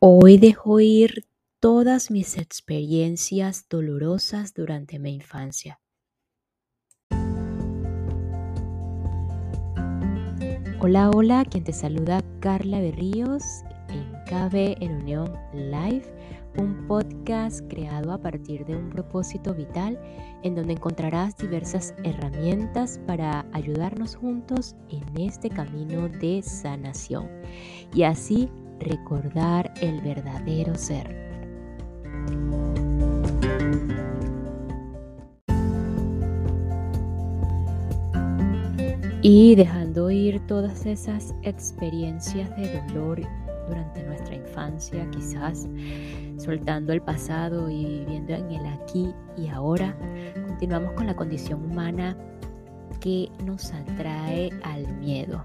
Hoy dejo ir todas mis experiencias dolorosas durante mi infancia. Hola, hola, quien te saluda Carla Berríos en KB en Unión Live, un podcast creado a partir de un propósito vital en donde encontrarás diversas herramientas para ayudarnos juntos en este camino de sanación y así recordar el verdadero ser. Y dejando ir todas esas experiencias de dolor durante nuestra infancia, quizás soltando el pasado y viviendo en el aquí y ahora, continuamos con la condición humana que nos atrae al miedo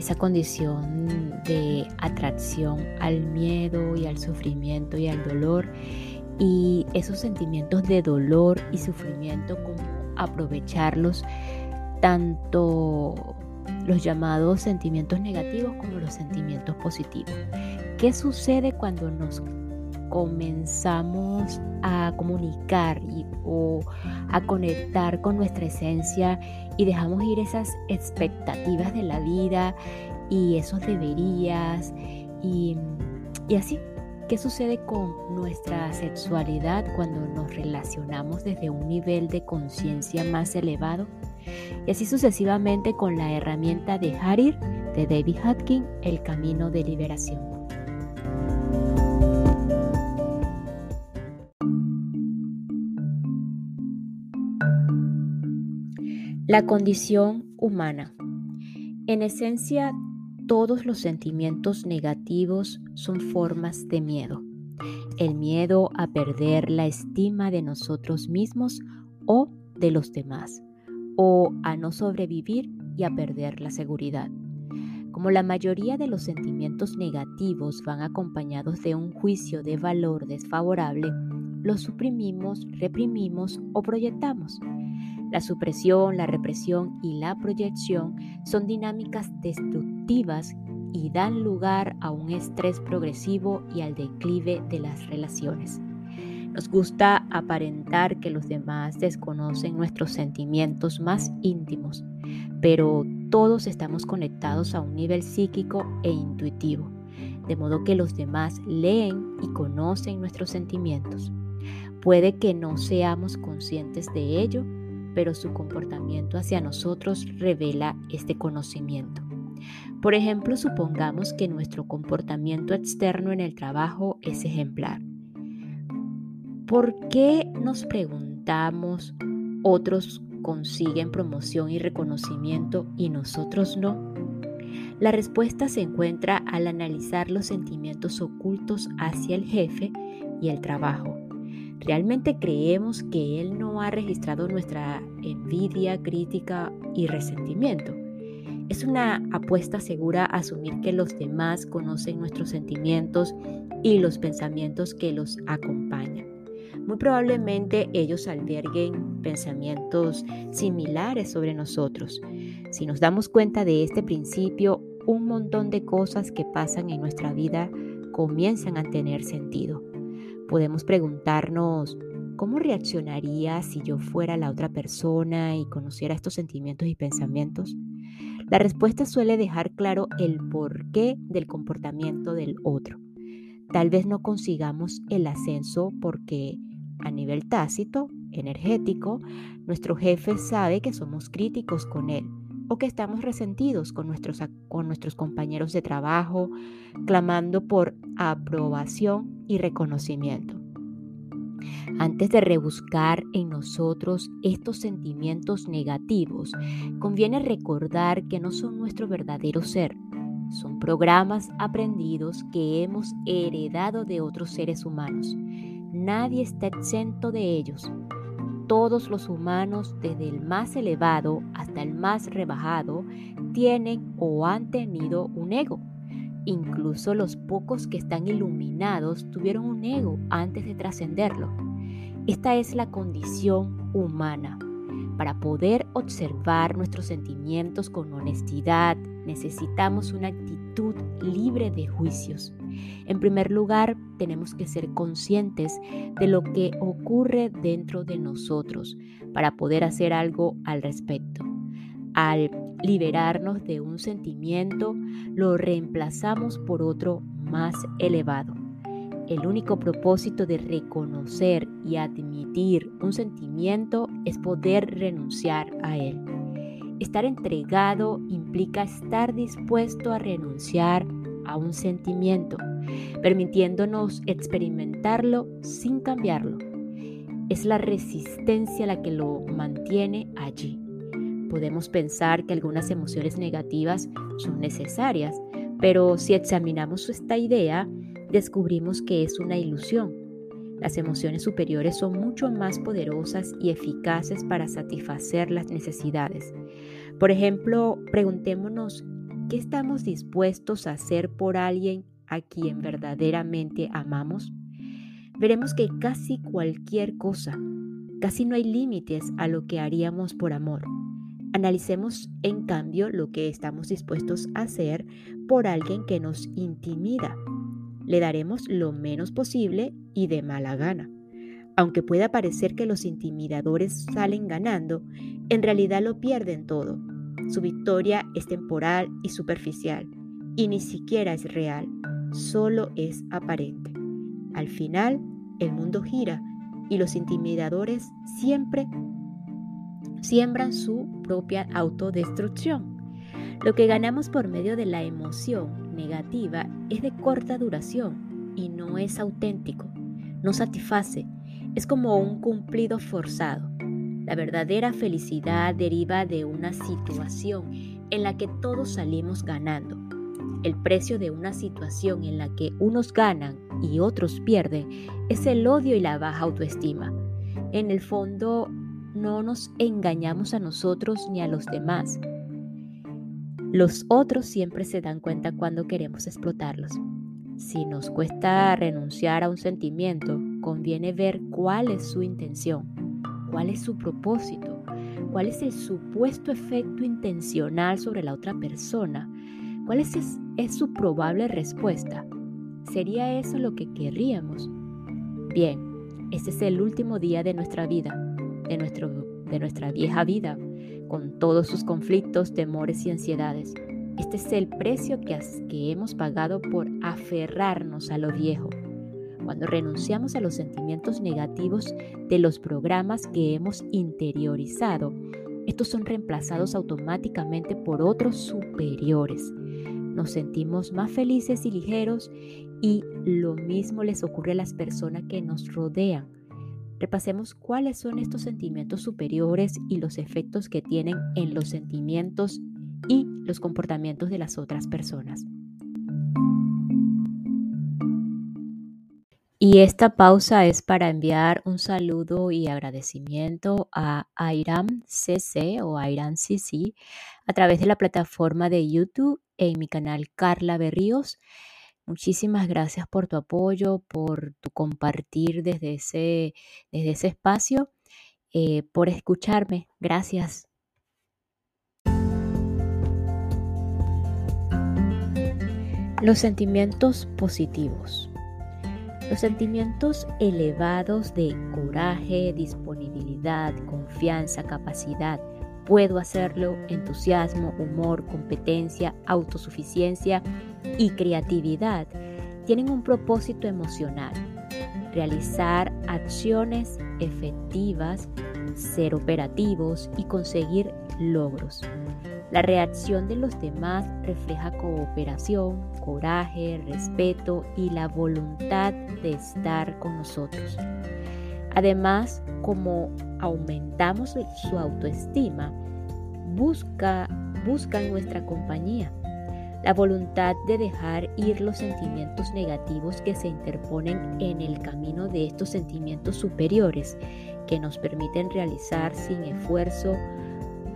esa condición de atracción al miedo y al sufrimiento y al dolor y esos sentimientos de dolor y sufrimiento como aprovecharlos tanto los llamados sentimientos negativos como los sentimientos positivos. ¿Qué sucede cuando nos comenzamos a comunicar o a conectar con nuestra esencia y dejamos ir esas expectativas de la vida y esos deberías y, y así. ¿Qué sucede con nuestra sexualidad cuando nos relacionamos desde un nivel de conciencia más elevado? Y así sucesivamente con la herramienta de Harir de David Hutkin, El Camino de Liberación. La condición humana. En esencia, todos los sentimientos negativos son formas de miedo. El miedo a perder la estima de nosotros mismos o de los demás, o a no sobrevivir y a perder la seguridad. Como la mayoría de los sentimientos negativos van acompañados de un juicio de valor desfavorable, los suprimimos, reprimimos o proyectamos. La supresión, la represión y la proyección son dinámicas destructivas y dan lugar a un estrés progresivo y al declive de las relaciones. Nos gusta aparentar que los demás desconocen nuestros sentimientos más íntimos, pero todos estamos conectados a un nivel psíquico e intuitivo, de modo que los demás leen y conocen nuestros sentimientos. Puede que no seamos conscientes de ello, pero su comportamiento hacia nosotros revela este conocimiento. Por ejemplo, supongamos que nuestro comportamiento externo en el trabajo es ejemplar. ¿Por qué nos preguntamos otros consiguen promoción y reconocimiento y nosotros no? La respuesta se encuentra al analizar los sentimientos ocultos hacia el jefe y el trabajo ¿Realmente creemos que Él no ha registrado nuestra envidia, crítica y resentimiento? Es una apuesta segura asumir que los demás conocen nuestros sentimientos y los pensamientos que los acompañan. Muy probablemente ellos alberguen pensamientos similares sobre nosotros. Si nos damos cuenta de este principio, un montón de cosas que pasan en nuestra vida comienzan a tener sentido. Podemos preguntarnos, ¿cómo reaccionaría si yo fuera la otra persona y conociera estos sentimientos y pensamientos? La respuesta suele dejar claro el porqué del comportamiento del otro. Tal vez no consigamos el ascenso porque a nivel tácito, energético, nuestro jefe sabe que somos críticos con él o que estamos resentidos con nuestros, con nuestros compañeros de trabajo, clamando por aprobación y reconocimiento. Antes de rebuscar en nosotros estos sentimientos negativos, conviene recordar que no son nuestro verdadero ser, son programas aprendidos que hemos heredado de otros seres humanos. Nadie está exento de ellos todos los humanos, desde el más elevado hasta el más rebajado, tienen o han tenido un ego. Incluso los pocos que están iluminados tuvieron un ego antes de trascenderlo. Esta es la condición humana. Para poder observar nuestros sentimientos con honestidad, necesitamos una actitud libre de juicios. En primer lugar, tenemos que ser conscientes de lo que ocurre dentro de nosotros para poder hacer algo al respecto. Al liberarnos de un sentimiento, lo reemplazamos por otro más elevado. El único propósito de reconocer y admitir un sentimiento es poder renunciar a él. Estar entregado implica estar dispuesto a renunciar a un sentimiento, permitiéndonos experimentarlo sin cambiarlo. Es la resistencia la que lo mantiene allí. Podemos pensar que algunas emociones negativas son necesarias, pero si examinamos esta idea, descubrimos que es una ilusión. Las emociones superiores son mucho más poderosas y eficaces para satisfacer las necesidades. Por ejemplo, preguntémonos qué estamos dispuestos a hacer por alguien a quien verdaderamente amamos. Veremos que casi cualquier cosa, casi no hay límites a lo que haríamos por amor. Analicemos en cambio lo que estamos dispuestos a hacer por alguien que nos intimida. Le daremos lo menos posible y de mala gana. Aunque pueda parecer que los intimidadores salen ganando, en realidad lo pierden todo. Su victoria es temporal y superficial, y ni siquiera es real, solo es aparente. Al final, el mundo gira y los intimidadores siempre siembran su propia autodestrucción. Lo que ganamos por medio de la emoción negativa es de corta duración y no es auténtico, no satisface, es como un cumplido forzado. La verdadera felicidad deriva de una situación en la que todos salimos ganando. El precio de una situación en la que unos ganan y otros pierden es el odio y la baja autoestima. En el fondo, no nos engañamos a nosotros ni a los demás. Los otros siempre se dan cuenta cuando queremos explotarlos. Si nos cuesta renunciar a un sentimiento, conviene ver cuál es su intención, cuál es su propósito, cuál es el supuesto efecto intencional sobre la otra persona, cuál es, su probable respuesta. ¿Sería eso lo que querríamos? Bien, este es el último día de nuestra vida de, nuestro, de nuestra vieja vida, con todos sus conflictos, temores y ansiedades. Este es el precio que, hemos pagado por aferrarnos a lo viejo. Cuando renunciamos a los sentimientos negativos de los programas que hemos interiorizado, estos son reemplazados automáticamente por otros superiores. Nos sentimos más felices y ligeros y lo mismo les ocurre a las personas que nos rodean Repasemos cuáles son estos sentimientos superiores y los efectos que tienen en los sentimientos y los comportamientos de las otras personas. Y esta pausa es para enviar un saludo y agradecimiento a Airam CC o Airam CC a través de la plataforma de YouTube en mi canal Carla Berríos. Muchísimas gracias por tu apoyo, por tu compartir desde ese, desde ese espacio, eh, por escucharme. Gracias. Los sentimientos positivos. Los sentimientos elevados de coraje, disponibilidad, confianza, capacidad, puedo hacerlo, entusiasmo, humor, competencia, autosuficiencia y creatividad tienen un propósito emocional, realizar acciones efectivas, ser operativos y conseguir logros. La reacción de los demás refleja cooperación, coraje, respeto y la voluntad de estar con nosotros. Además, como aumentamos su autoestima, busca, buscan nuestra compañía. La voluntad de dejar ir los sentimientos negativos que se interponen en el camino de estos sentimientos superiores que nos permiten realizar sin esfuerzo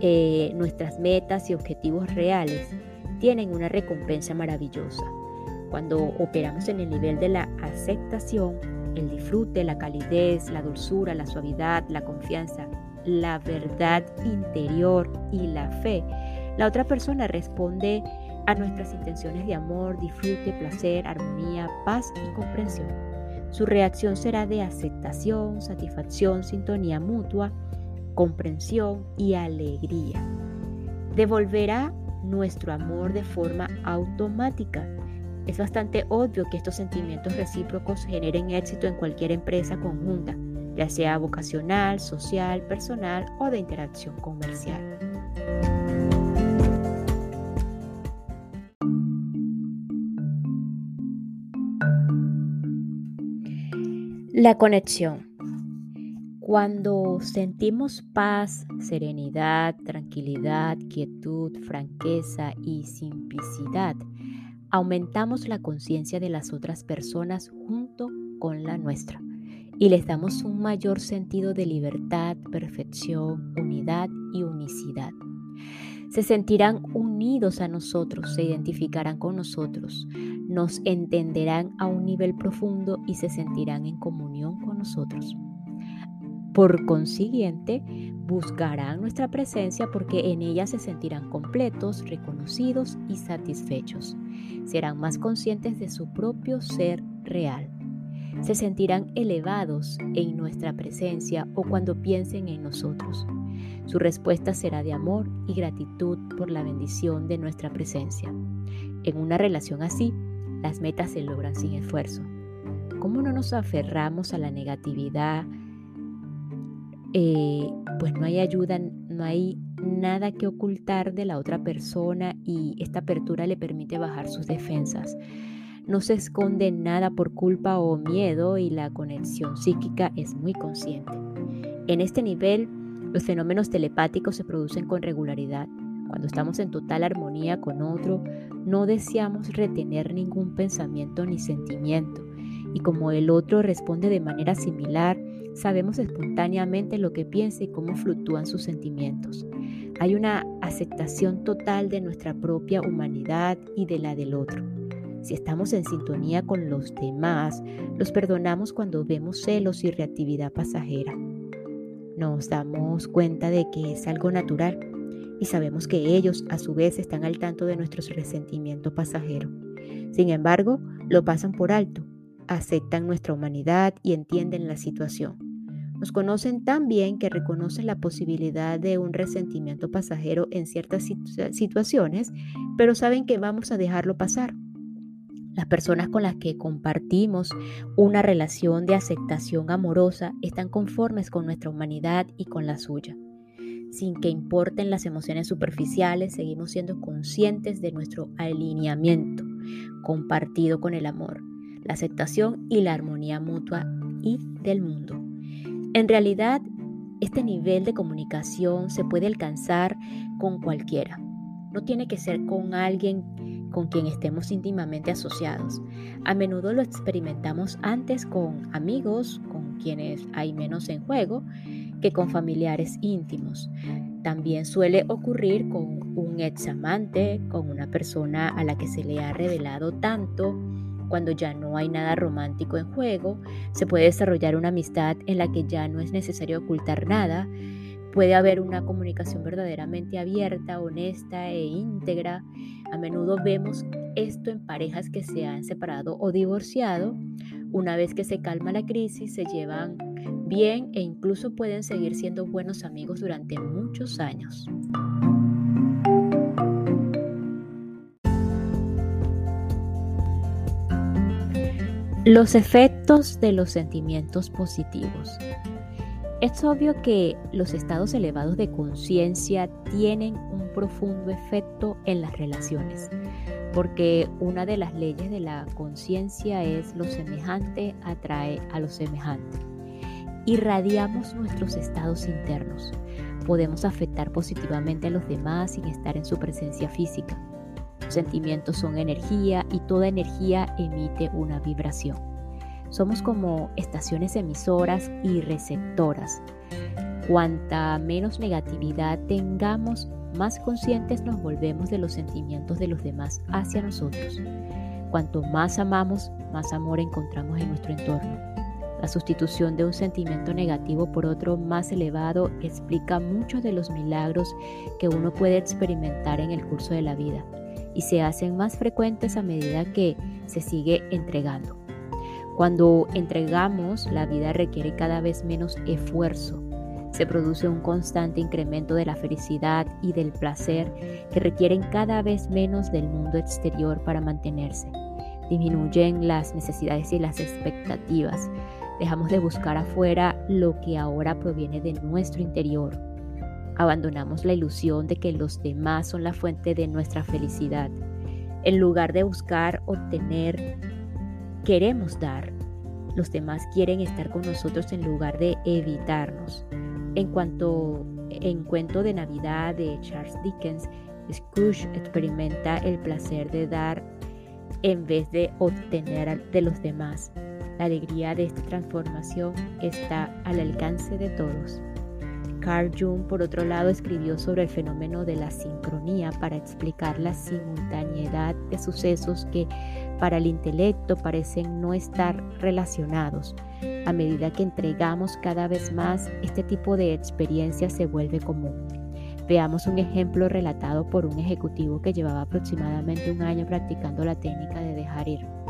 eh, nuestras metas y objetivos reales, tienen una recompensa maravillosa. Cuando operamos en el nivel de la aceptación, el disfrute, la calidez, la dulzura, la suavidad, la confianza, la verdad interior y la fe, la otra persona responde a nuestras intenciones de amor, disfrute, placer, armonía, paz y comprensión. Su reacción será de aceptación, satisfacción, sintonía mutua, comprensión y alegría. Devolverá nuestro amor de forma automática. Es bastante obvio que estos sentimientos recíprocos generen éxito en cualquier empresa conjunta, ya sea vocacional, social, personal o de interacción comercial. La conexión. Cuando sentimos paz, serenidad, tranquilidad, quietud, franqueza y simplicidad, aumentamos la conciencia de las otras personas junto con la nuestra y les damos un mayor sentido de libertad, perfección, unidad y unicidad. Se sentirán unidos a nosotros, se identificarán con nosotros, nos entenderán a un nivel profundo y se sentirán en comunión con nosotros. Por consiguiente, buscarán nuestra presencia porque en ella se sentirán completos, reconocidos y satisfechos. Serán más conscientes de su propio ser real. Se sentirán elevados en nuestra presencia o cuando piensen en nosotros. Su respuesta será de amor y gratitud por la bendición de nuestra presencia. En una relación así, las metas se logran sin esfuerzo. ¿Cómo no nos aferramos a la negatividad? Eh, pues no hay ayuda, no hay nada que ocultar de la otra persona y esta apertura le permite bajar sus defensas. No se esconde nada por culpa o miedo y la conexión psíquica es muy consciente. En este nivel, los fenómenos telepáticos se producen con regularidad. Cuando estamos en total armonía con otro, no deseamos retener ningún pensamiento ni sentimiento. Y como el otro responde de manera similar, sabemos espontáneamente lo que piensa y cómo fluctúan sus sentimientos. Hay una aceptación total de nuestra propia humanidad y de la del otro. Si estamos en sintonía con los demás, los perdonamos cuando vemos celos y reactividad pasajera. Nos damos cuenta de que es algo natural y sabemos que ellos a su vez están al tanto de nuestro resentimiento pasajero. Sin embargo, lo pasan por alto, aceptan nuestra humanidad y entienden la situación. Nos conocen tan bien que reconocen la posibilidad de un resentimiento pasajero en ciertas situaciones, pero saben que vamos a dejarlo pasar. Las personas con las que compartimos una relación de aceptación amorosa están conformes con nuestra humanidad y con la suya. Sin que importen las emociones superficiales, seguimos siendo conscientes de nuestro alineamiento compartido con el amor, la aceptación y la armonía mutua y del mundo. En realidad, este nivel de comunicación se puede alcanzar con cualquiera. No tiene que ser con alguien con quien estemos íntimamente asociados. A menudo lo experimentamos antes con amigos, con quienes hay menos en juego, que con familiares íntimos. También suele ocurrir con un ex amante, con una persona a la que se le ha revelado tanto, cuando ya no hay nada romántico en juego, se puede desarrollar una amistad en la que ya no es necesario ocultar nada, puede haber una comunicación verdaderamente abierta, honesta e íntegra. A menudo vemos esto en parejas que se han separado o divorciado. Una vez que se calma la crisis, se llevan bien e incluso pueden seguir siendo buenos amigos durante muchos años. Los efectos de los sentimientos positivos. Es obvio que los estados elevados de conciencia tienen un profundo efecto en las relaciones, porque una de las leyes de la conciencia es lo semejante atrae a lo semejante. Irradiamos nuestros estados internos. Podemos afectar positivamente a los demás sin estar en su presencia física sentimientos son energía y toda energía emite una vibración. Somos como estaciones emisoras y receptoras. Cuanta menos negatividad tengamos, más conscientes nos volvemos de los sentimientos de los demás hacia nosotros. Cuanto más amamos, más amor encontramos en nuestro entorno. La sustitución de un sentimiento negativo por otro más elevado explica muchos de los milagros que uno puede experimentar en el curso de la vida y se hacen más frecuentes a medida que se sigue entregando. Cuando entregamos, la vida requiere cada vez menos esfuerzo. Se produce un constante incremento de la felicidad y del placer que requieren cada vez menos del mundo exterior para mantenerse. Disminuyen las necesidades y las expectativas. Dejamos de buscar afuera lo que ahora proviene de nuestro interior. Abandonamos la ilusión de que los demás son la fuente de nuestra felicidad. En lugar de buscar obtener queremos dar. Los demás quieren estar con nosotros en lugar de evitarnos. En cuanto en cuento de Navidad de Charles Dickens, Scrooge experimenta el placer de dar en vez de obtener de los demás. La alegría de esta transformación está al alcance de todos. Carl Jung, por otro lado, escribió sobre el fenómeno de la sincronía para explicar la simultaneidad de sucesos que para el intelecto parecen no estar relacionados. A medida que entregamos cada vez más, este tipo de experiencia se vuelve común. Veamos un ejemplo relatado por un ejecutivo que llevaba aproximadamente un año practicando la técnica de dejar ir.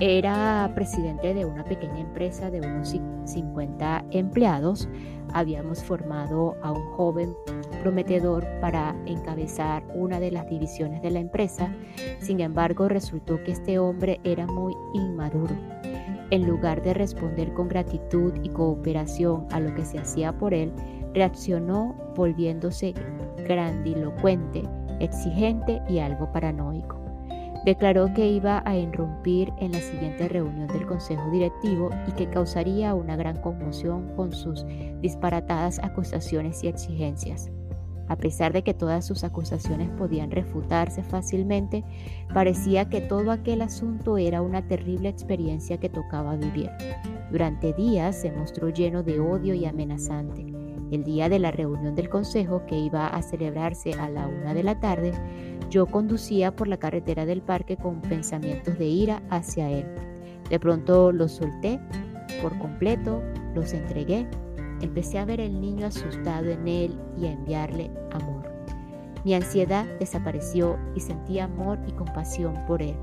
Era presidente de una pequeña empresa de unos 50 empleados. Habíamos formado a un joven prometedor para encabezar una de las divisiones de la empresa. Sin embargo, resultó que este hombre era muy inmaduro. En lugar de responder con gratitud y cooperación a lo que se hacía por él, reaccionó volviéndose grandilocuente, exigente y algo paranoico. Declaró que iba a irrumpir en la siguiente reunión del Consejo Directivo y que causaría una gran conmoción con sus disparatadas acusaciones y exigencias. A pesar de que todas sus acusaciones podían refutarse fácilmente, parecía que todo aquel asunto era una terrible experiencia que tocaba vivir. Durante días se mostró lleno de odio y amenazante. El día de la reunión del consejo, que iba a celebrarse a la una de la tarde, yo conducía por la carretera del parque con pensamientos de ira hacia él. De pronto los solté por completo, los entregué. Empecé a ver el niño asustado en él y a enviarle amor. Mi ansiedad desapareció y sentí amor y compasión por él.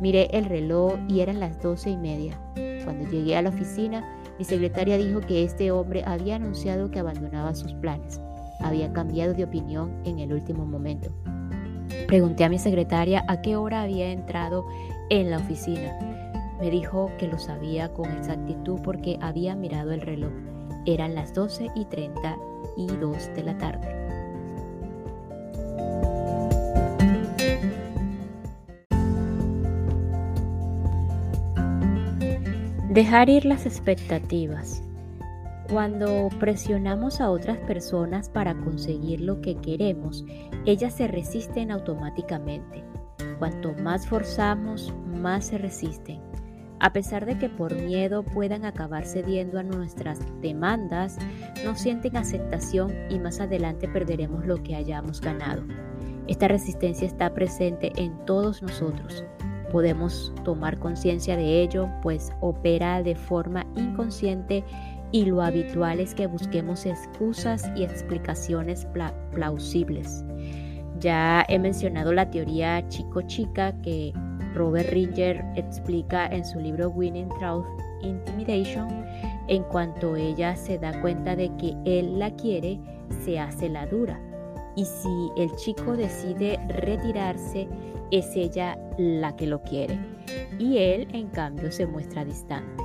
Miré el reloj y eran las doce y media. Cuando llegué a la oficina, mi secretaria dijo que este hombre había anunciado que abandonaba sus planes. Había cambiado de opinión en el último momento. Pregunté a mi secretaria a qué hora había entrado en la oficina. Me dijo que lo sabía con exactitud porque había mirado el reloj. Eran las 12 y 32 de la tarde. Dejar ir las expectativas. Cuando presionamos a otras personas para conseguir lo que queremos, ellas se resisten automáticamente. Cuanto más forzamos, más se resisten. A pesar de que por miedo puedan acabar cediendo a nuestras demandas, no sienten aceptación y más adelante perderemos lo que hayamos ganado. Esta resistencia está presente en todos nosotros. Podemos tomar conciencia de ello, pues opera de forma inconsciente y lo habitual es que busquemos excusas y explicaciones plausibles. Ya he mencionado la teoría chico-chica que Robert Ringer explica en su libro Winning Truth Intimidation. En cuanto ella se da cuenta de que él la quiere, se hace la dura. Y si el chico decide retirarse, es ella la que lo quiere y él en cambio se muestra distante.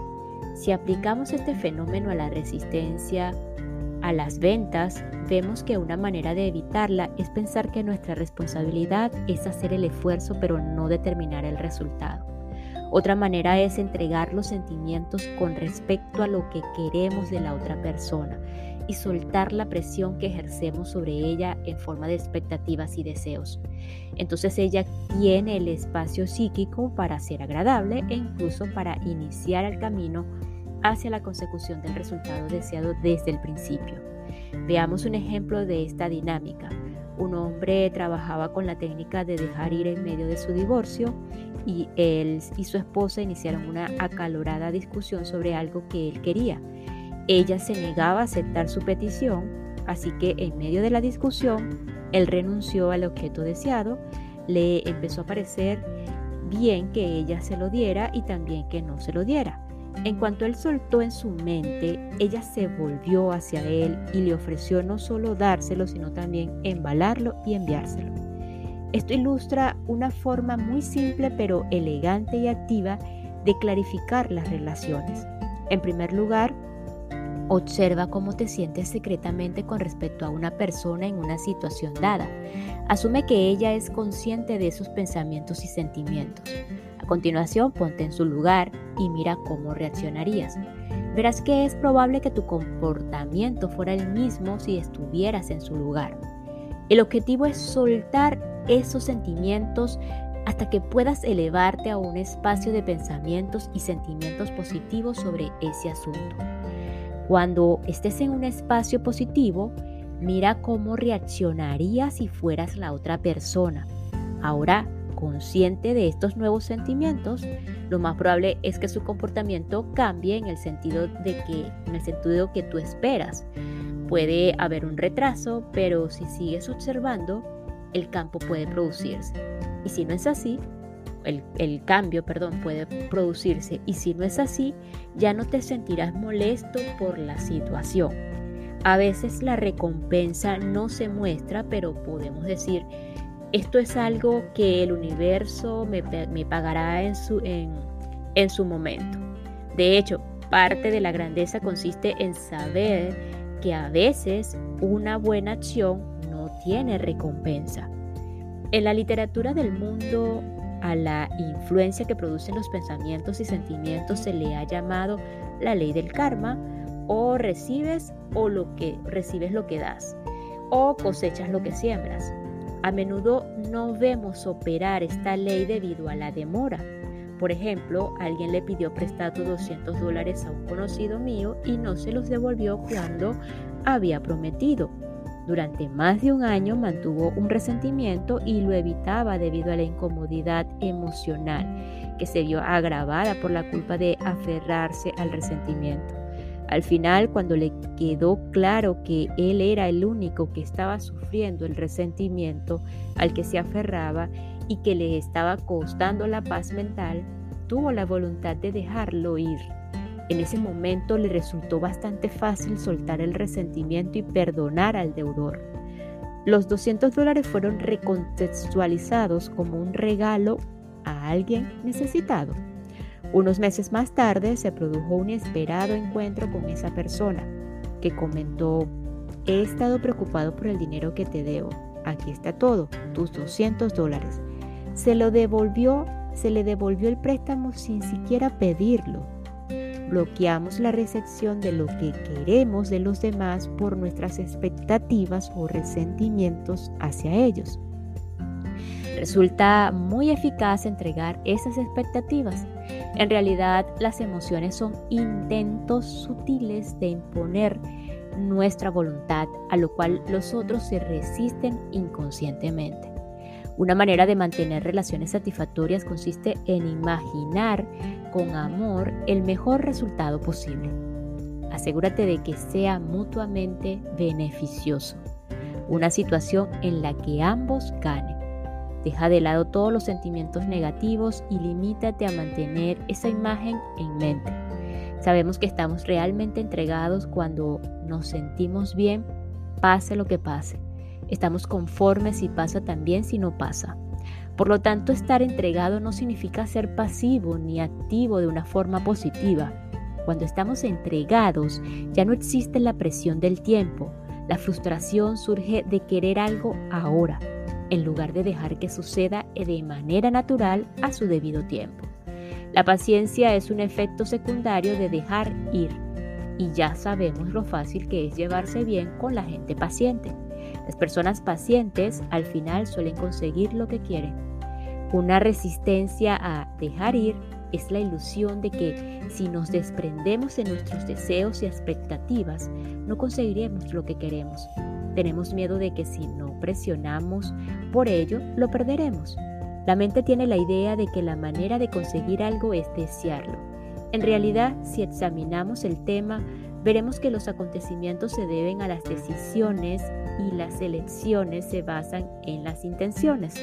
Si aplicamos este fenómeno a la resistencia a las ventas, vemos que una manera de evitarla es pensar que nuestra responsabilidad es hacer el esfuerzo pero no determinar el resultado. Otra manera es entregar los sentimientos con respecto a lo que queremos de la otra persona y soltar la presión que ejercemos sobre ella en forma de expectativas y deseos. Entonces ella tiene el espacio psíquico para ser agradable e incluso para iniciar el camino hacia la consecución del resultado deseado desde el principio. Veamos un ejemplo de esta dinámica. Un hombre trabajaba con la técnica de dejar ir en medio de su divorcio y él y su esposa iniciaron una acalorada discusión sobre algo que él quería. Ella se negaba a aceptar su petición, así que en medio de la discusión, él renunció al objeto deseado, le empezó a parecer bien que ella se lo diera y también que no se lo diera. En cuanto él soltó en su mente, ella se volvió hacia él y le ofreció no solo dárselo, sino también embalarlo y enviárselo. Esto ilustra una forma muy simple pero elegante y activa de clarificar las relaciones. En primer lugar, observa cómo te sientes secretamente con respecto a una persona en una situación dada. Asume que ella es consciente de esos pensamientos y sentimientos. A continuación, ponte en su lugar y mira cómo reaccionarías. Verás que es probable que tu comportamiento fuera el mismo si estuvieras en su lugar. El objetivo es soltar esos sentimientos hasta que puedas elevarte a un espacio de pensamientos y sentimientos positivos sobre ese asunto. Cuando estés en un espacio positivo, mira cómo reaccionarías si fueras la otra persona. Ahora, consciente de estos nuevos sentimientos, lo más probable es que su comportamiento cambie en el sentido de que en el sentido que tú esperas. Puede haber un retraso, pero si sigues observando, el campo puede producirse. Y si no es así, el, el, cambio, perdón, puede producirse. Y si no es así, ya no te sentirás molesto por la situación. A veces la recompensa no se muestra, pero podemos decir, esto es algo que el universo me, pagará en su, en su momento. De hecho, parte de la grandeza consiste en saber que a veces una buena acción tiene recompensa. En la literatura del mundo, a la influencia que producen los pensamientos y sentimientos se le ha llamado la ley del karma o recibes o lo que recibes lo que das o cosechas lo que siembras. A menudo no vemos operar esta ley debido a la demora. Por ejemplo, alguien le pidió prestado 200 dólares a un conocido mío y no se los devolvió cuando había prometido. Durante más de un año mantuvo un resentimiento y lo evitaba debido a la incomodidad emocional que se vio agravada por la culpa de aferrarse al resentimiento. Al final, cuando le quedó claro que él era el único que estaba sufriendo el resentimiento al que se aferraba y que le estaba costando la paz mental, tuvo la voluntad de dejarlo ir. En ese momento le resultó bastante fácil soltar el resentimiento y perdonar al deudor. Los 200 dólares fueron recontextualizados como un regalo a alguien necesitado. Unos meses más tarde se produjo un inesperado encuentro con esa persona que comentó, he estado preocupado por el dinero que te debo. Aquí está todo, tus 200 dólares. Se lo devolvió, se le devolvió el préstamo sin siquiera pedirlo. Bloqueamos la recepción de lo que queremos de los demás por nuestras expectativas o resentimientos hacia ellos. Resulta muy eficaz entregar esas expectativas. En realidad, las emociones son intentos sutiles de imponer nuestra voluntad, a lo cual los otros se resisten inconscientemente. Una manera de mantener relaciones satisfactorias consiste en imaginar con amor el mejor resultado posible. Asegúrate de que sea mutuamente beneficioso, una situación en la que ambos ganen. Deja de lado todos los sentimientos negativos y limítate a mantener esa imagen en mente. Sabemos que estamos realmente entregados cuando nos sentimos bien, pase lo que pase. Estamos conformes si pasa también si no pasa. Por lo tanto, estar entregado no significa ser pasivo ni activo de una forma positiva. Cuando estamos entregados, ya no existe la presión del tiempo. La frustración surge de querer algo ahora en lugar de dejar que suceda de manera natural a su debido tiempo. La paciencia es un efecto secundario de dejar ir y ya sabemos lo fácil que es llevarse bien con la gente paciente. Las personas pacientes al final suelen conseguir lo que quieren. Una resistencia a dejar ir es la ilusión de que si nos desprendemos de nuestros deseos y expectativas, no conseguiremos lo que queremos. Tenemos miedo de que si no presionamos por ello, lo perderemos. La mente tiene la idea de que la manera de conseguir algo es desearlo. En realidad, si examinamos el tema, veremos que los acontecimientos se deben a las decisiones y las elecciones se basan en las intenciones.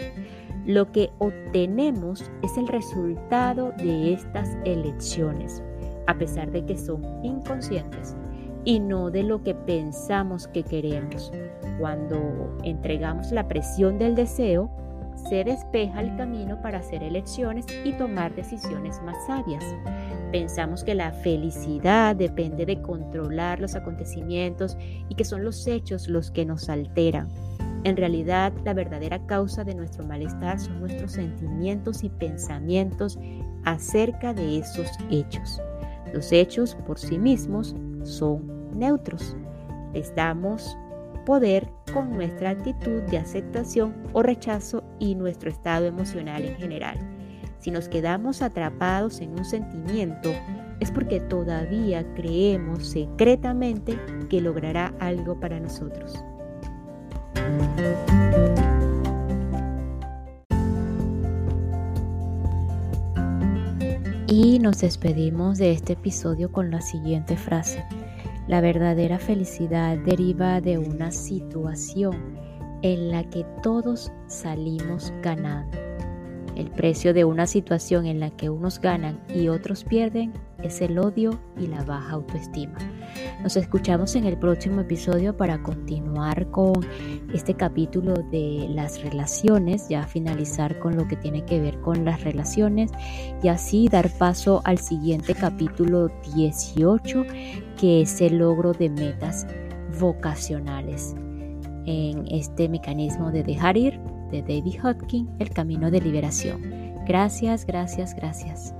Lo que obtenemos es el resultado de estas elecciones, a pesar de que son inconscientes y no de lo que pensamos que queremos. Cuando entregamos la presión del deseo, se despeja el camino para hacer elecciones y tomar decisiones más sabias. Pensamos que la felicidad depende de controlar los acontecimientos y que son los hechos los que nos alteran. En realidad, la verdadera causa de nuestro malestar son nuestros sentimientos y pensamientos acerca de esos hechos. Los hechos por sí mismos son neutros. Les damos poder con nuestra actitud de aceptación o rechazo y nuestro estado emocional en general. Si nos quedamos atrapados en un sentimiento, es porque todavía creemos secretamente que logrará algo para nosotros. Y nos despedimos de este episodio con la siguiente frase. La verdadera felicidad deriva de una situación en la que todos salimos ganando. El precio de una situación en la que unos ganan y otros pierden es el odio y la baja autoestima. Nos escuchamos en el próximo episodio para continuar con este capítulo de las relaciones, ya finalizar con lo que tiene que ver con las relaciones y así dar paso al siguiente capítulo 18 que es el logro de metas vocacionales. En este mecanismo de dejar ir de David Hodgkin, El Camino de Liberación. Gracias, gracias, gracias.